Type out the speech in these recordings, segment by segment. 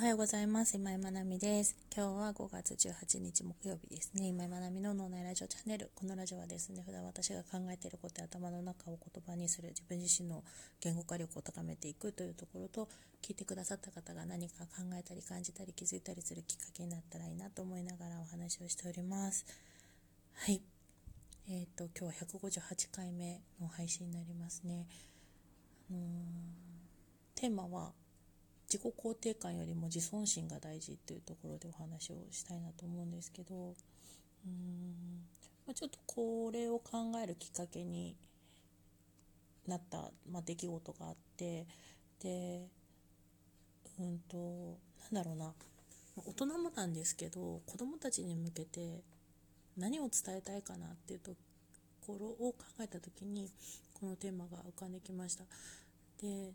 はようございます。今井まなみです。今日は5月18日木曜日ですね。今井まなみの脳内ラジオチャンネル。このラジオはですね、普段私が考えていることや頭の中を言葉にする自分自身の言語化力を高めていくというところと、聞いてくださった方が何か考えたり感じたり気づいたりするきっかけになったらいいなと思いながらお話をしております。はい。えっ、ー、と、今日は158回目の配信になりますね。あのー、テーマは、自己肯定感よりも自尊心が大事っていうところでお話をしたいなと思うんですけどうん、ま、ちょっとこれを考えるきっかけになった、まあ、出来事があってでうんとなんだろうな大人もなんですけど子供たちに向けて何を伝えたいかなっていうところを考えた時にこのテーマが浮かんできました。で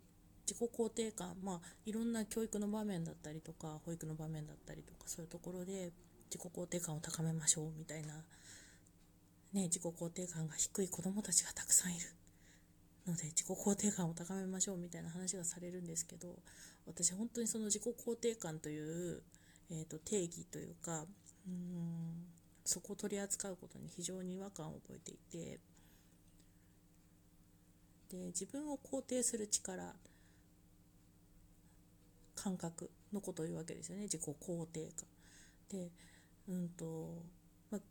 自己肯定感、まあ、いろんな教育の場面だったりとか保育の場面だったりとかそういうところで自己肯定感を高めましょうみたいな、ね、自己肯定感が低い子どもたちがたくさんいる。ので自己肯定感を高めましょうみたいな話がされるんですけど私本当にその自己肯定感という、えーと、定義というかうんそこを取り扱うことに非常に違和感を覚えていてで自分を肯定する力感覚のことを言うわけですよね自己肯定感。で、うんとまあ、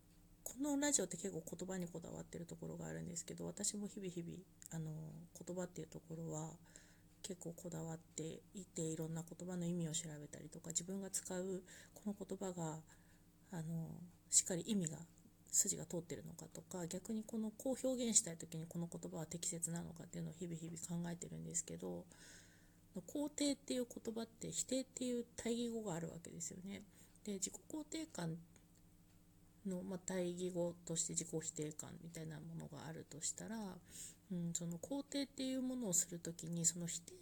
このラジオって結構言葉にこだわってるところがあるんですけど私も日々日々あの言葉っていうところは結構こだわっていていろんな言葉の意味を調べたりとか自分が使うこの言葉があのしっかり意味が筋が通ってるのかとか逆にこのこう表現したい時にこの言葉は適切なのかっていうのを日々日々考えてるんですけど肯定っていう言葉って否定っていう対義語があるわけですよね。で自己肯定感の、まあ、対義語として自己否定感みたいなものがあるとしたら、うん、その肯定っていうものをする時にその否定っ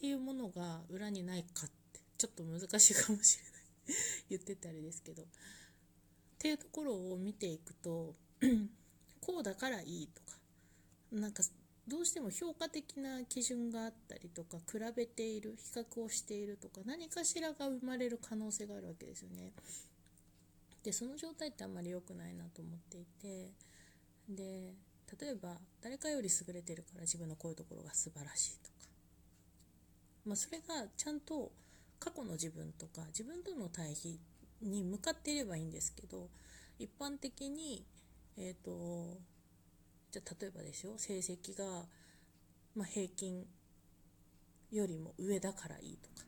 ていうものが裏にないかってちょっと難しいかもしれない 言ってたりですけどっていうところを見ていくと こうだからいいとかなんかどうしても評価的な基準があったりとか比べている比較をしているとか何かしらが生まれる可能性があるわけですよね。でその状態ってあんまり良くないなと思っていてで例えば誰かより優れてるから自分のこういうところが素晴らしいとか、まあ、それがちゃんと過去の自分とか自分との対比に向かっていればいいんですけど一般的にえっ、ー、とじゃあ例えばですよ成績が、まあ、平均よりも上だからいいとか。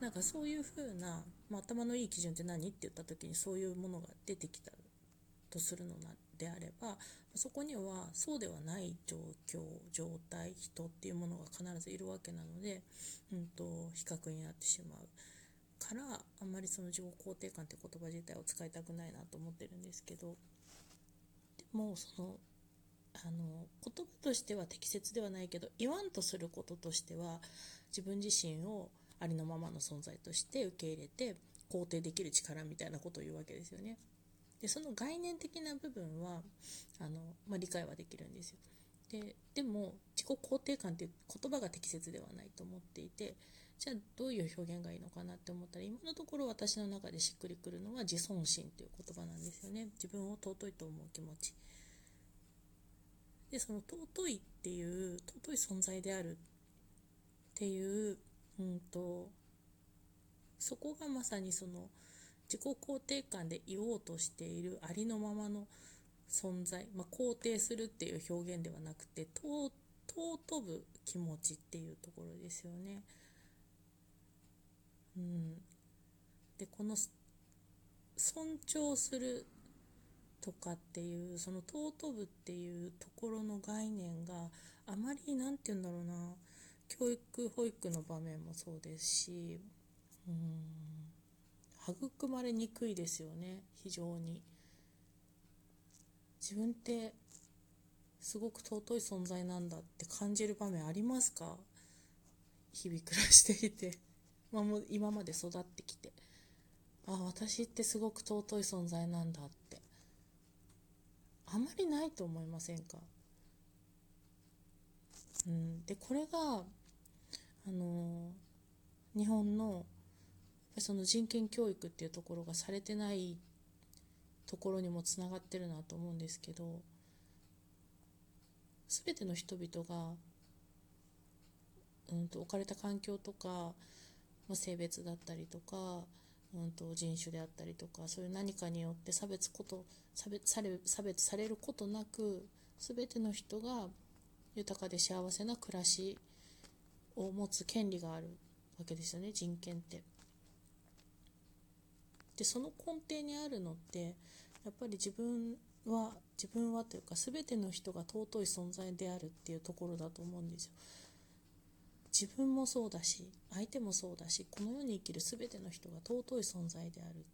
なんかそういうふうな、まあ、頭のいい基準って何って言った時にそういうものが出てきたとするのであればそこにはそうではない状況状態人っていうものが必ずいるわけなので、うんと、比較になってしまうからあんまりその自己肯定感って言葉自体を使いたくないなと思ってるんですけどでもそのあの言葉としては適切ではないけど言わんとすることとしては自分自身をありのままの存在として受け入れて肯定できる力みたいなことを言うわけですよね。でその概念的な部分はあの、まあ、理解はできるんですよ。ででも自己肯定感っていう言葉が適切ではないと思っていてじゃあどういう表現がいいのかなって思ったら今のところ私の中でしっくりくるのは自尊心っていう言葉なんですよね自分を尊いと思う気持ちでその尊いっていう尊い存在であるっていう、うんと、そこがまさにその自己肯定感でいようとしているありのままの存在、まあ、肯定するっていう表現ではなくて尊ぶ気持ちっていうところですよね。うん、でこの尊重するとかっていうその尊ぶっていうところの概念があまり何て言うんだろうな。教育保育の場面もそうですしうん育まれにくいですよね。非常に。自分ってすごく尊い存在なんだって感じる場面ありますか？日々暮らしていて、まあ、もう今まで育ってきて。あ私ってすごく尊い存在なんだって。あまりないと思いませんか、うん、でこれがあの日本のその人権教育っていうところがされてないところにもつながってるなと思うんですけど全ての人々が、うん、と置かれた環境とか、まあ、性別だったりとか、うん、と人種であったりとかそういう何かによって差別こと差別され差別されることなく全ての人が豊かで幸せな暮らしを持つ権利があるわけですよね人権って。でその根底にあるのってやっぱり自分は自分はというか全ての人が尊い存在であるっていうところだと思うんですよ。自分もそうだし相手もそうだしこの世に生きる全ての人が尊い存在である。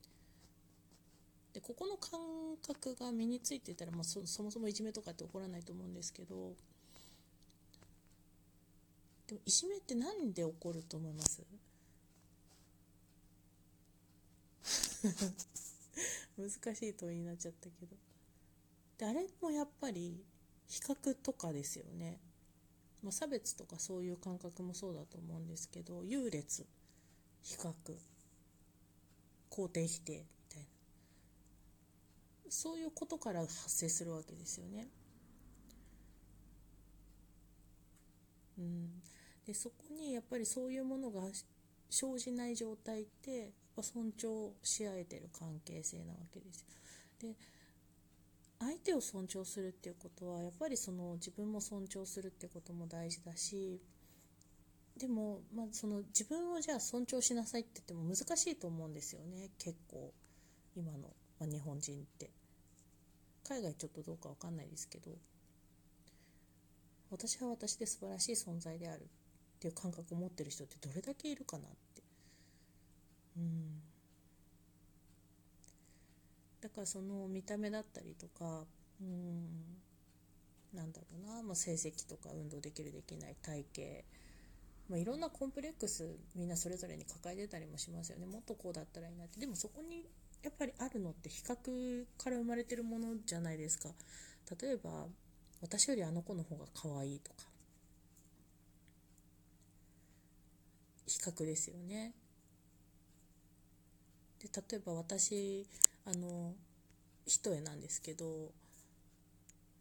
でここの感覚が身についていたら、まあ、そもそもいじめとかって起こらないと思うんですけどでもいじめって何で起こると思います？難しい問いになっちゃったけど。であれもやっぱり比較とかですよね、まあ、差別とかそういう感覚もそうだと思うんですけど優劣比較肯定否定みたいなそういうことから発生するわけですよね。うん、でそこにやっぱりそういうものが生じない状態ってやっぱ尊重し合えてる関係性なわけですよ。で相手を尊重するっていうことはやっぱりその自分も尊重するってことも大事だしでも、まあ、その自分をじゃあ尊重しなさいって言っても難しいと思うんですよね結構今の、ま、日本人って。海外ちょっとどうか分かんないですけど。私は私で素晴らしい存在であるっていう感覚を持ってる人ってどれだけいるかなって。うん。かその見た目だったりとかうんなんだろうな、まあ、成績とか運動できるできない体型まあ、いろんなコンプレックスみんなそれぞれに抱えてたりもしますよね。もっとこうだったらいいなって。でもそこにやっぱりあるのって比較から生まれてるものじゃないですか。例えば私よりあの子の方が可愛いとか比較ですよね。で例えば私あの一重なんですけど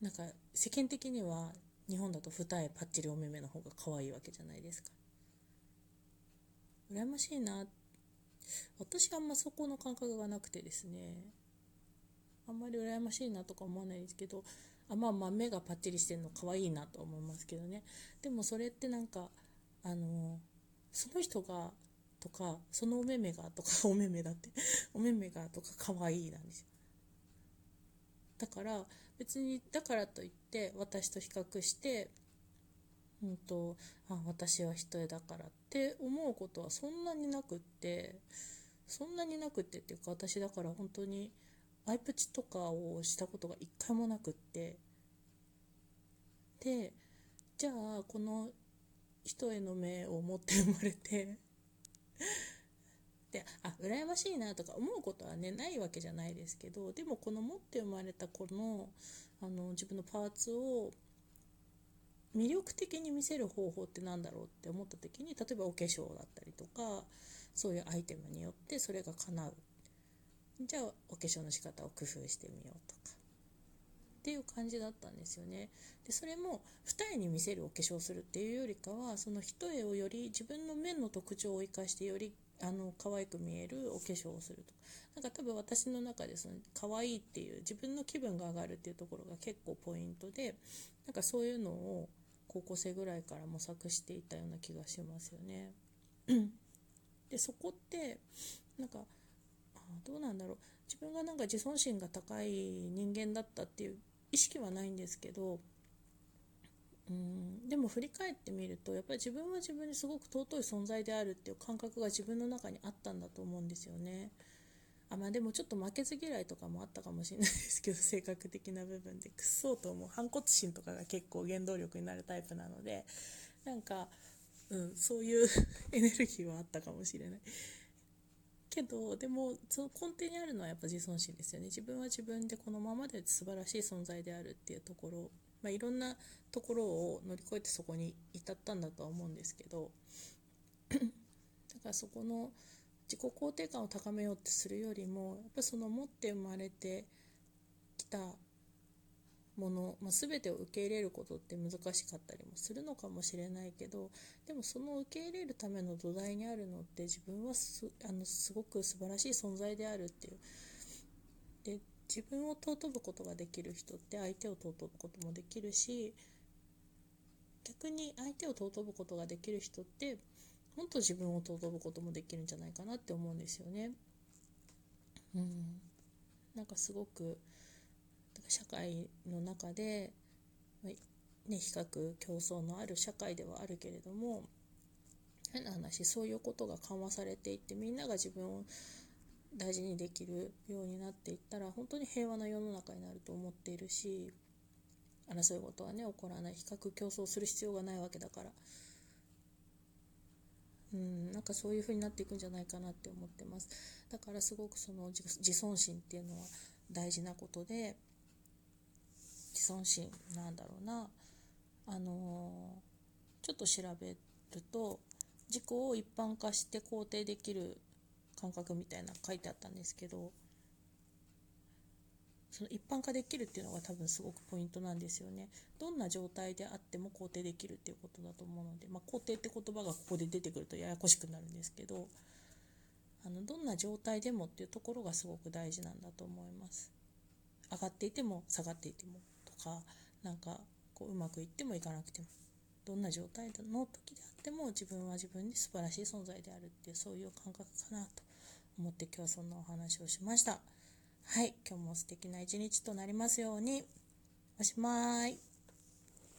なんか世間的には日本だと二重パッチリお目目の方が可愛いわけじゃないですか。羨ましいな。私あんまそこの感覚がなくてですね。あんまり羨ましいなとか思わないですけどあまあまあ目がパッチリしてるの可愛いなと思いますけどね。でもそれってなんかあのその人がとかそのお目目がとか お目目だってお目目がとか可愛いなんですよ。だから別にだからといって私と比較してうんとあ私は一重だからって思うことはそんなになくってそんなになくってっていうか私だから本当にアイプチとかをしたことが一回もなくって。でじゃあこの一重の目を持って生まれてであ羨ましいなとか思うことはねないわけじゃないですけどでもこの持って生まれた子のあの自分のパーツを魅力的に見せる方法って何だろうって思った時に例えばお化粧だったりとかそういうアイテムによってそれが叶う。じゃあお化粧の仕方を工夫してみようとか。っていう感じだったんですよね。でそれも二重に見せるお化粧するっていうよりかはその一重をより自分の面の特徴を生かしてよりあの可愛く見えるお化粧をすると。なんか多分私の中でその可愛いっていう自分の気分が上がるっていうところが結構ポイントでなんかそういうのを高校生ぐらいから模索していたような気がしますよね。でそこってなんかあどうなんだろう。自分がなんか自尊心が高い人間だったっていう意識はないんですけどうんでも振り返ってみるとやっぱり自分は自分にすごく尊い存在であるっていう感覚が自分の中にあったんだと思うんですよね。あまあでもちょっと負けず嫌いとかもあったかもしれないですけど 性格的な部分でくっそうと思う反骨心とかが結構原動力になるタイプなのでなんか、うん、そういう エネルギーはあったかもしれない。けどでもその根底にあるのはやっぱ自尊心ですよね。自分は自分でこのままで素晴らしい存在であるっていうところ、まあ、いろんなところを乗り越えてそこに至ったんだとは思うんですけど。だからそこの自己肯定感を高めようってするよりもやっぱその持って生まれてきたもの、まあ、全てを受け入れることって難しかったりもするのかもしれないけどでもその受け入れるための土台にあるのって自分はすあのすごく素晴らしい存在であるっていうで自分を尊ぶことができる人って相手を尊ぶこともできるし逆に相手を尊ぶことができる人ってもっと自分を尊ぶこともできるんじゃないかなって思うんですよね。うん、なんかすごく社会の中で、ね、比較競争のある社会ではあるけれども変な話そういうことが緩和されていってみんなが自分を大事にできるようになっていったら本当に平和な世の中になると思っているし争い事はね起こらない。比較競争する必要がないわけだから。うんなんかそういう風になっていくんじゃないかなって思ってます。だからすごくその自尊心っていうのは大事なことで自尊心なんだろうなあのー、ちょっと調べると自己を一般化して肯定できる感覚みたいな書いてあったんですけどその一般化できるっていうのが多分すごくポイントなんですよね。どんな状態であっても肯定できるっていうことだと思うので、まあ、肯定って言葉がここで出てくるとややこしくなるんですけどあのどんな状態でもっていうところがすごく大事なんだと思います。上がっていても下がっていてもかなんかこううまくいってもいかなくてもどんな状態の時であっても自分は自分に素晴らしい存在であるっていうそういう感覚かなと思って今日はそんなお話をしました。はい、今日も素敵な一日となりますように。おしまい。